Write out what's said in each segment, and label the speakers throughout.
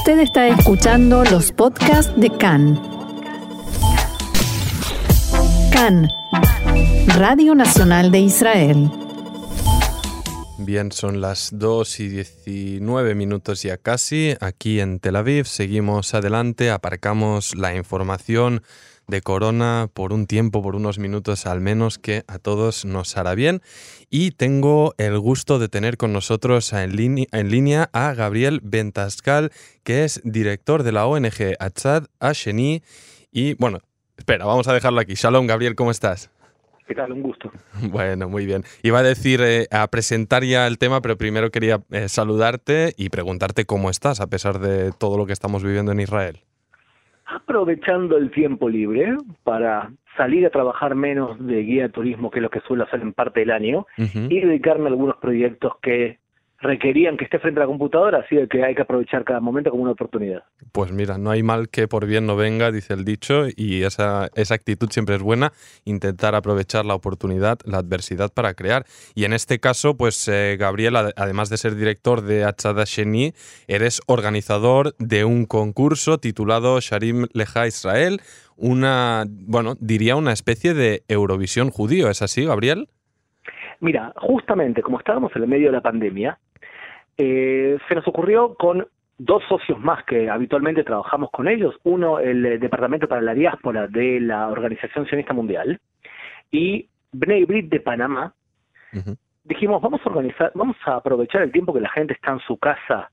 Speaker 1: Usted está escuchando los podcasts de CAN. CAN, Radio Nacional de Israel.
Speaker 2: Bien, son las 2 y 19 minutos ya casi aquí en Tel Aviv. Seguimos adelante, aparcamos la información de Corona por un tiempo, por unos minutos al menos, que a todos nos hará bien. Y tengo el gusto de tener con nosotros en, línea, a Gabriel Bentascal, que es director de la ONG Achad Asheni. Y bueno, espera, vamos a dejarlo aquí. Shalom, Gabriel, ¿cómo estás?
Speaker 3: ¿Qué tal? Un gusto.
Speaker 2: Bueno, muy bien. Iba a decir, eh, a presentar ya el tema, pero primero quería eh, saludarte y preguntarte cómo estás a pesar de todo lo que estamos viviendo en Israel
Speaker 3: aprovechando el tiempo libre para salir a trabajar menos de guía de turismo, que es lo que suelo hacer en parte del año, y dedicarme a algunos proyectos que requerían que esté frente a la computadora, así que hay que aprovechar cada momento como una oportunidad.
Speaker 2: Pues mira, no hay mal que por bien no venga, dice el dicho, y esa, esa actitud siempre es buena, intentar aprovechar la oportunidad, la adversidad para crear. Y en este caso, pues eh, Gabriel, además de ser director de Achada Sheni, eres organizador de un concurso titulado Sharim Leja Israel, una, bueno, diría una especie de Eurovisión judío, ¿es así, Gabriel?
Speaker 3: Mira, justamente como estábamos en el medio de la pandemia, eh, se nos ocurrió con dos socios más que habitualmente trabajamos con ellos, uno el eh, Departamento para la Diáspora de la Organización Sionista Mundial y Bnei Brit de Panamá, dijimos vamos a organizar, vamos a aprovechar el tiempo que la gente está en su casa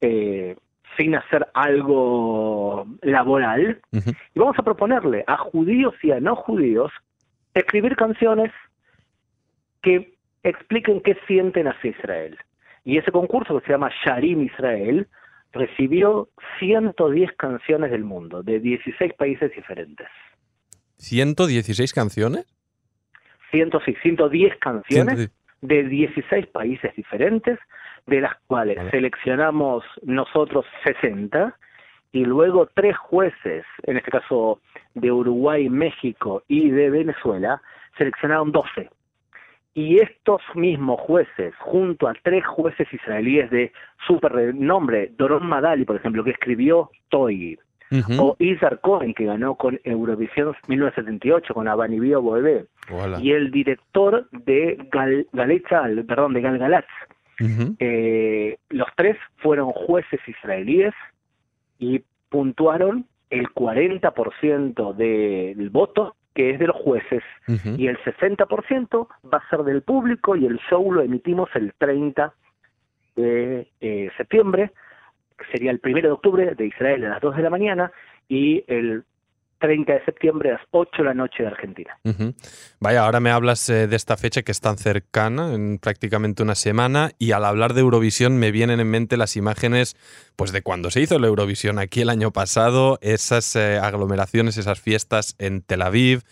Speaker 3: eh, sin hacer algo laboral y vamos a proponerle a judíos y a no judíos escribir canciones que expliquen qué sienten hacia Israel. Y ese concurso que se llama Sharim Israel recibió 110 canciones del mundo, de 16 países diferentes.
Speaker 2: ¿116 canciones?
Speaker 3: 106, 110 canciones de 16 países diferentes, de las cuales seleccionamos nosotros 60 y luego tres jueces, en este caso de Uruguay, México y de Venezuela, seleccionaron 12 y estos mismos jueces, junto a tres jueces israelíes de super renombre, Doron Madali, por ejemplo, que escribió Toy, o Isar Cohen, que ganó con Eurovisión 1978 con Abanibio Boebé, y el director de Gal, perdón, de Gal eh, los tres fueron jueces israelíes y puntuaron el 40% del voto que es de los jueces, y el 60% va a ser del público y el show lo emitimos el 30 de eh, septiembre, que sería el 1 de octubre de Israel a las 2 de la mañana y el 30 de septiembre a las 8 de la noche de Argentina.
Speaker 2: Vaya, ahora me hablas eh, de esta fecha que es tan cercana, en prácticamente una semana, y al hablar de Eurovisión me vienen en mente las imágenes pues de cuando se hizo la Eurovisión aquí el año pasado, esas eh, aglomeraciones, esas fiestas en Tel Aviv,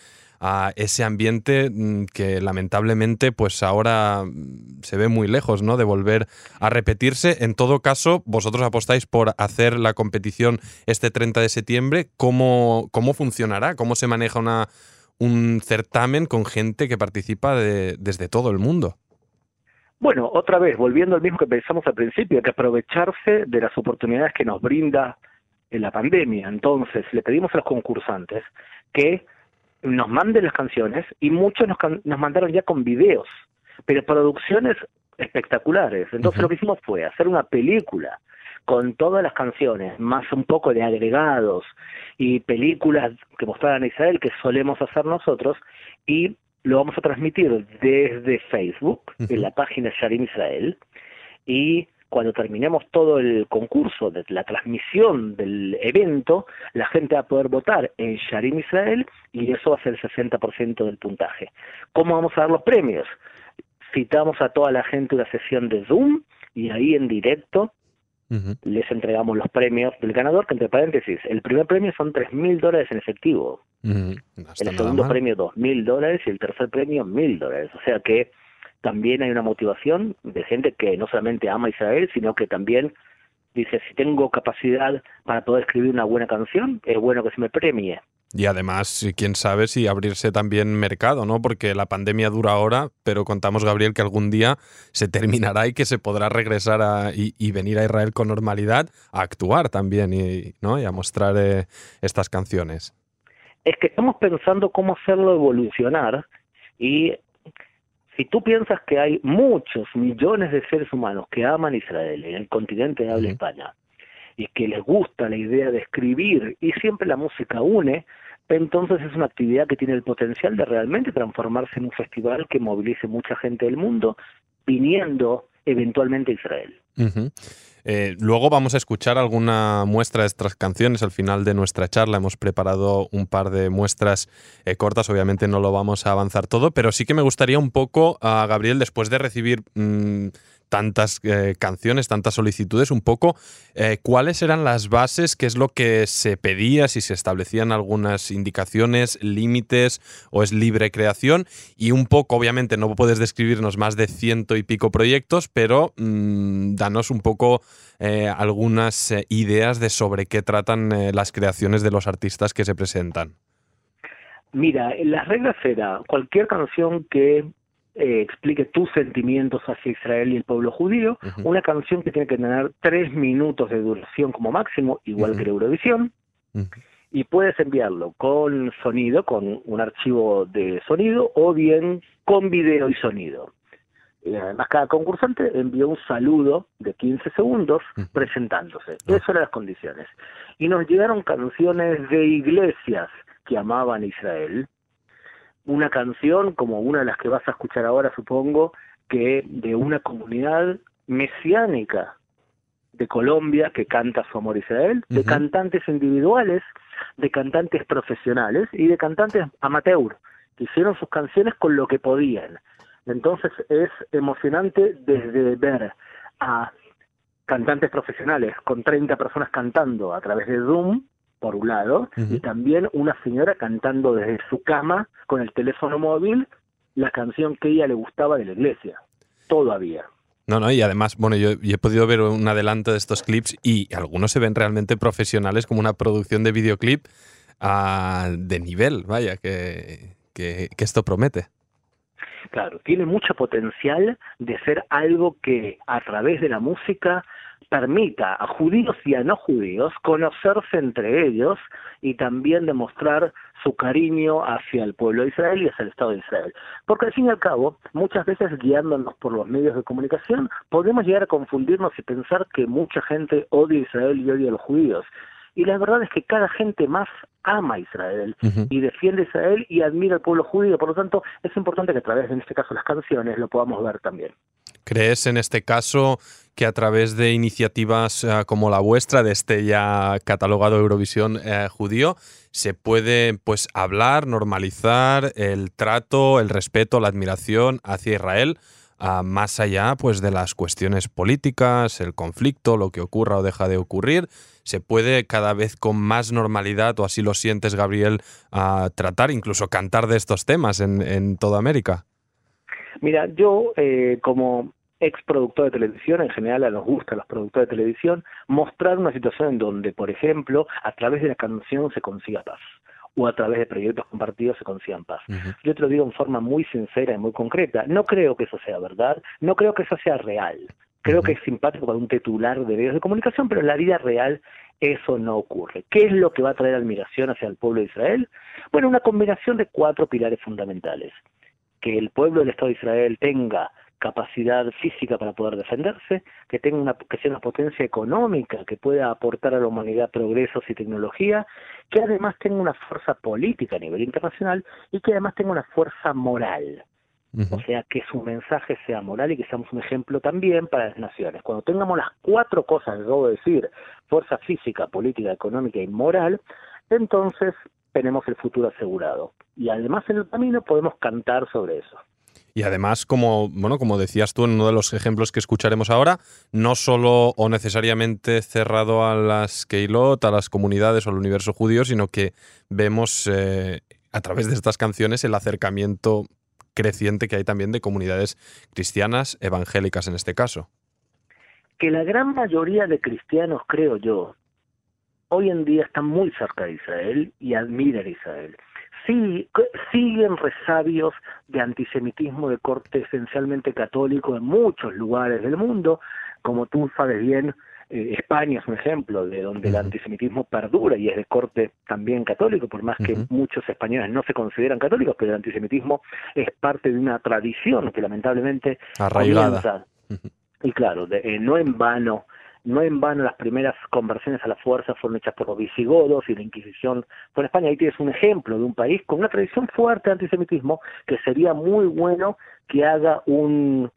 Speaker 2: a ese ambiente mm, que lamentablemente pues ahora mm, se ve muy lejos ¿no? de volver a repetirse. En todo caso, vosotros apostáis por hacer la competición este 30 de septiembre. ¿Cómo, cómo funcionará? ¿Cómo se maneja una, un certamen con gente que participa desde todo el mundo?
Speaker 3: Bueno, otra vez, volviendo al mismo que pensamos al principio, hay que aprovecharse de las oportunidades que nos brinda en la pandemia. Entonces, le pedimos a los concursantes que nos manden las canciones y muchos nos, nos mandaron ya con videos, pero producciones espectaculares. Entonces lo que hicimos fue hacer una película con todas las canciones, más un poco de agregados y películas que mostraran a Israel que solemos hacer nosotros y lo vamos a transmitir desde Facebook, en la página Sharim Israel, y cuando terminemos todo el concurso, de la transmisión del evento, la gente va a poder votar en Sharim Israel y eso va a ser el 60% del puntaje. ¿Cómo vamos a dar los premios? Citamos a toda la gente una sesión de Zoom y ahí en directo les entregamos los premios del ganador, que entre paréntesis, el primer premio son tres mil dólares en efectivo, el segundo premio dos mil dólares y el tercer premio mil dólares. O sea que también hay una motivación de gente que no solamente ama a Israel, sino que también dice, si tengo capacidad para poder escribir una buena canción, es bueno que se me premie.
Speaker 2: Y además, quién sabe si abrirse también mercado, ¿no? Porque la pandemia dura ahora, pero contamos, Gabriel, que algún día se terminará y que se podrá regresar a, y, venir a Israel con normalidad a actuar también y, ¿no? y a mostrar eh, estas canciones.
Speaker 3: Es que estamos pensando cómo hacerlo evolucionar y si tú piensas que hay muchos millones de seres humanos que aman Israel en el continente de habla España y que les gusta la idea de escribir y siempre la música une, entonces es una actividad que tiene el potencial de realmente transformarse en un festival que movilice mucha gente del mundo viniendo eventualmente a Israel.
Speaker 2: Eh, luego vamos a escuchar alguna muestra de estas canciones al final de nuestra charla. Hemos preparado un par de muestras eh, cortas, obviamente no lo vamos a avanzar todo, pero sí que me gustaría un poco, a Gabriel, después de recibir mm, tantas eh, canciones, tantas solicitudes, un poco eh, cuáles eran las bases, qué es lo que se pedía, si se establecían algunas indicaciones, límites o es libre creación. Y un poco, obviamente no puedes describirnos más de ciento y pico proyectos, pero mm, danos un poco eh, algunas ideas de sobre qué tratan las creaciones de los artistas que se presentan.
Speaker 3: Mira, las reglas era cualquier canción que eh, explique tus sentimientos hacia Israel y el pueblo judío, una canción que tiene que tener tres minutos de duración como máximo, igual que la Eurovisión, y puedes enviarlo con sonido, con un archivo de sonido, o bien con video y sonido. Y además, cada concursante envió un saludo de 15 segundos presentándose. Esas eran las condiciones. Y nos llegaron canciones de iglesias que amaban Israel, una canción como una de las que vas a escuchar ahora, supongo, que de una comunidad mesiánica de Colombia que canta su amor a Israel, de cantantes individuales, de cantantes profesionales y de cantantes amateur, que hicieron sus canciones con lo que podían. Entonces es emocionante desde ver a cantantes profesionales con 30 personas cantando a través de Zoom, por un lado, y también una señora cantando desde su cama con el teléfono móvil la canción que ella le gustaba de la iglesia. Todavía.
Speaker 2: No, no, y además, bueno, yo, he podido ver un adelanto de estos clips y algunos se ven realmente profesionales como una producción de videoclip ah, de nivel, vaya, que, que, que esto promete.
Speaker 3: Claro, tiene mucho potencial de ser algo que a través de la música permita a judíos y a no judíos conocerse entre ellos y también demostrar su cariño hacia el pueblo de Israel y hacia el Estado de Israel. Porque al fin y al cabo, muchas veces guiándonos por los medios de comunicación, podemos llegar a confundirnos y pensar que mucha gente odia a Israel y odia a los judíos. Y la verdad es que cada gente más ama a Israel y defiende a Israel y admira al pueblo judío. Por lo tanto, es importante que a través, en este caso, las canciones, lo podamos ver también.
Speaker 2: ¿Crees en este caso que a través de iniciativas eh, como la vuestra, de este ya catalogado Eurovisión eh, judío, se puede pues hablar, normalizar el trato, el respeto, la admiración hacia Israel? más allá pues de las cuestiones políticas, el conflicto, lo que ocurra o deja de ocurrir, se puede cada vez con más normalidad, o así lo sientes, Gabriel, a tratar, incluso cantar de estos temas en, en toda América.
Speaker 3: Mira, yo eh, como ex productor de televisión, en general a nos gusta los productores de televisión, mostrar una situación en donde, por ejemplo, a través de la canción se consiga paz o a través de proyectos compartidos se consigan paz. Yo te lo digo en forma muy sincera y muy concreta. No creo que eso sea verdad, no creo que eso sea real. Creo que es simpático para un titular de medios de comunicación, pero en la vida real eso no ocurre. ¿Qué es lo que va a traer admiración hacia el pueblo de Israel? Bueno, una combinación de cuatro pilares fundamentales. Que el pueblo del Estado de Israel tenga capacidad física para poder defenderse, que tenga una, que sea una potencia económica que pueda aportar a la humanidad progresos y tecnología, que además tenga una fuerza política a nivel internacional y que además tenga una fuerza moral. O sea, que su mensaje sea moral y que seamos un ejemplo también para las naciones. Cuando tengamos las cuatro cosas que acabo de decir, fuerza física, política, económica y moral, entonces tenemos el futuro asegurado. Y además en el camino podemos cantar sobre eso.
Speaker 2: Y además, como, bueno, como decías tú en uno de los ejemplos que escucharemos ahora, no solo o necesariamente cerrado a las Keilot, a las comunidades o al universo judío, sino que vemos eh, a través de estas canciones el acercamiento creciente que hay también de comunidades cristianas, evangélicas en este caso.
Speaker 3: Que la gran mayoría de cristianos, creo yo, hoy en día está muy cerca de Israel y admira a Israel. Sí, siguen resabios de antisemitismo de corte esencialmente católico en muchos lugares del mundo, como tú sabes bien, eh, España es un ejemplo de donde el antisemitismo perdura y es de corte también católico, por más que muchos españoles no se consideran católicos, pero el antisemitismo es parte de una tradición que lamentablemente
Speaker 2: arraigada.
Speaker 3: Y claro, eh, no en vano no en vano las primeras conversiones a la fuerza fueron hechas por los visigodos y la Inquisición por España. Ahí tienes un ejemplo de un país con una tradición fuerte de antisemitismo que sería muy bueno que haga un,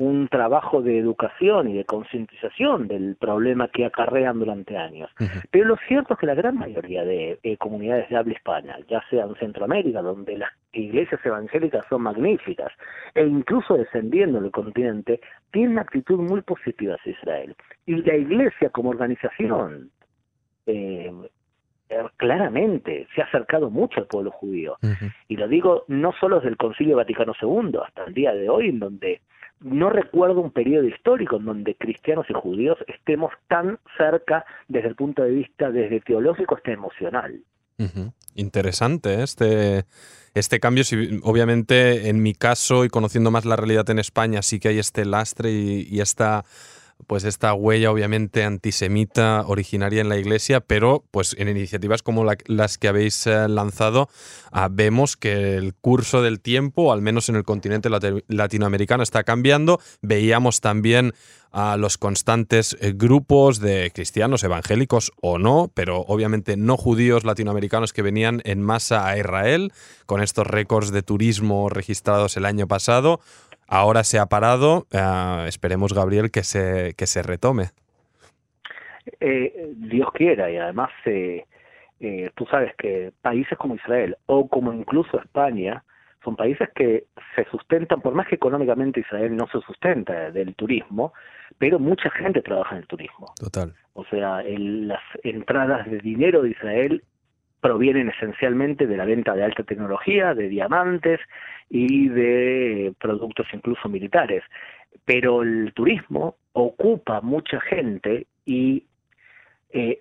Speaker 3: un trabajo de educación y de concientización del problema que acarrean durante años. Pero lo cierto es que la gran mayoría de eh, comunidades de habla hispana, ya sea en Centroamérica, donde las iglesias evangélicas son magníficas, e incluso descendiendo del continente, tienen una actitud muy positiva hacia Israel. Y la iglesia como organización eh, eh, claramente se ha acercado mucho al pueblo judío. Y lo digo no solo desde el Concilio Vaticano II, hasta el día de hoy, en donde no recuerdo un periodo histórico en donde cristianos y judíos estemos tan cerca desde el punto de vista desde teológico hasta emocional.
Speaker 2: Interesante ¿eh? este, este cambio. obviamente, en mi caso y conociendo más la realidad en España, sí que hay este lastre y, y esta pues esta huella obviamente antisemita originaria en la iglesia, pero pues en iniciativas como las que habéis eh, lanzado ah, vemos que el curso del tiempo, al menos en el continente latinoamericano, está cambiando. Veíamos también a los constantes eh, grupos de cristianos evangélicos o no, pero obviamente no judíos latinoamericanos que venían en masa a Israel con estos récords de turismo registrados el año pasado Ahora se ha parado, eh, esperemos, Gabriel, que se, que se retome.
Speaker 3: Eh, Dios quiera, y además eh, tú sabes que países como Israel o como incluso España son países que se sustentan, por más que económicamente Israel no se sustenta del turismo, pero mucha gente trabaja en el turismo.
Speaker 2: Total.
Speaker 3: O sea, las entradas de dinero de Israel provienen esencialmente de la venta de alta tecnología, de diamantes y de productos incluso militares. Pero el turismo ocupa mucha gente y, eh,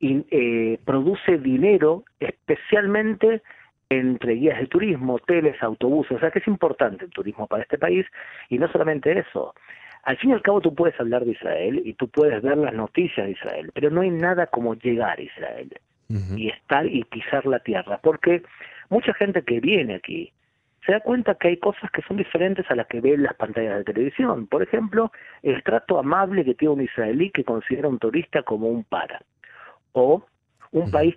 Speaker 3: eh, produce dinero especialmente entre guías de turismo, hoteles, autobuses, o sea que es importante el turismo para este país y no solamente eso. Al fin y al cabo tú puedes hablar de Israel y tú puedes ver las noticias de Israel, pero no hay nada como llegar a Israel y estar y pisar la tierra, porque mucha gente que viene aquí se da cuenta que hay cosas que son diferentes a las que ve en las pantallas de televisión. Por ejemplo, el trato amable que tiene un israelí que considera un turista como un para. O un país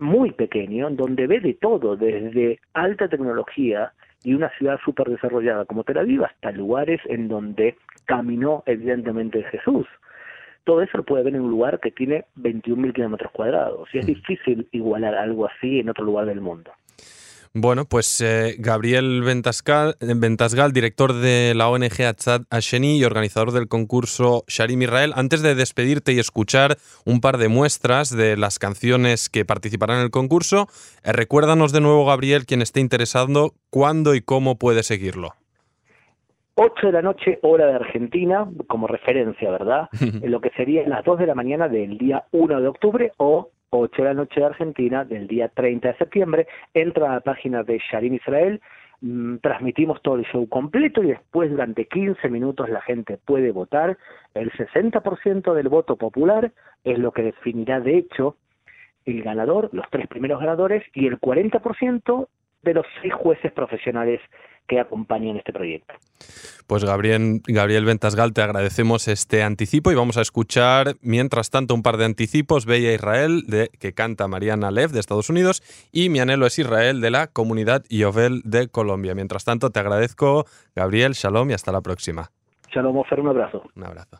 Speaker 3: muy pequeño, donde ve de todo, desde alta tecnología y una ciudad súper desarrollada como Tel Aviv hasta lugares en donde caminó evidentemente Jesús todo eso lo puede ver en un lugar que tiene 21.000 kilómetros cuadrados y es difícil igualar algo así en otro lugar del mundo.
Speaker 2: Bueno, pues eh, Gabriel Ventasgal, Ventasgal, director de la ONG Atzad Asheni y organizador del concurso Sharim Israel, antes de despedirte y escuchar un par de muestras de las canciones que participarán en el concurso, eh, recuérdanos de nuevo, Gabriel, quien esté interesado, cuándo y cómo puede seguirlo.
Speaker 3: 8 de la noche, hora de Argentina, como referencia, ¿verdad? en lo que sería las 2 de la mañana del día 1 de octubre o 8 de la noche de Argentina del día 30 de septiembre. Entra a la página de Sharim Israel, mm, transmitimos todo el show completo y después durante 15 minutos la gente puede votar. El 60% del voto popular es lo que definirá de hecho el ganador, los tres primeros ganadores, y el 40% de los seis jueces profesionales que acompañan este proyecto.
Speaker 2: Pues Gabriel, Gabriel Ventasgal, te agradecemos este anticipo y vamos a escuchar, mientras tanto, un par de anticipos. Bella Israel, de, que canta Mariana Lev, de Estados Unidos, y Mi anhelo es Israel, de la comunidad Yovel de Colombia. Mientras tanto, te agradezco, Gabriel, shalom y hasta la próxima.
Speaker 3: Shalom, Ofer, un abrazo.
Speaker 2: Un abrazo.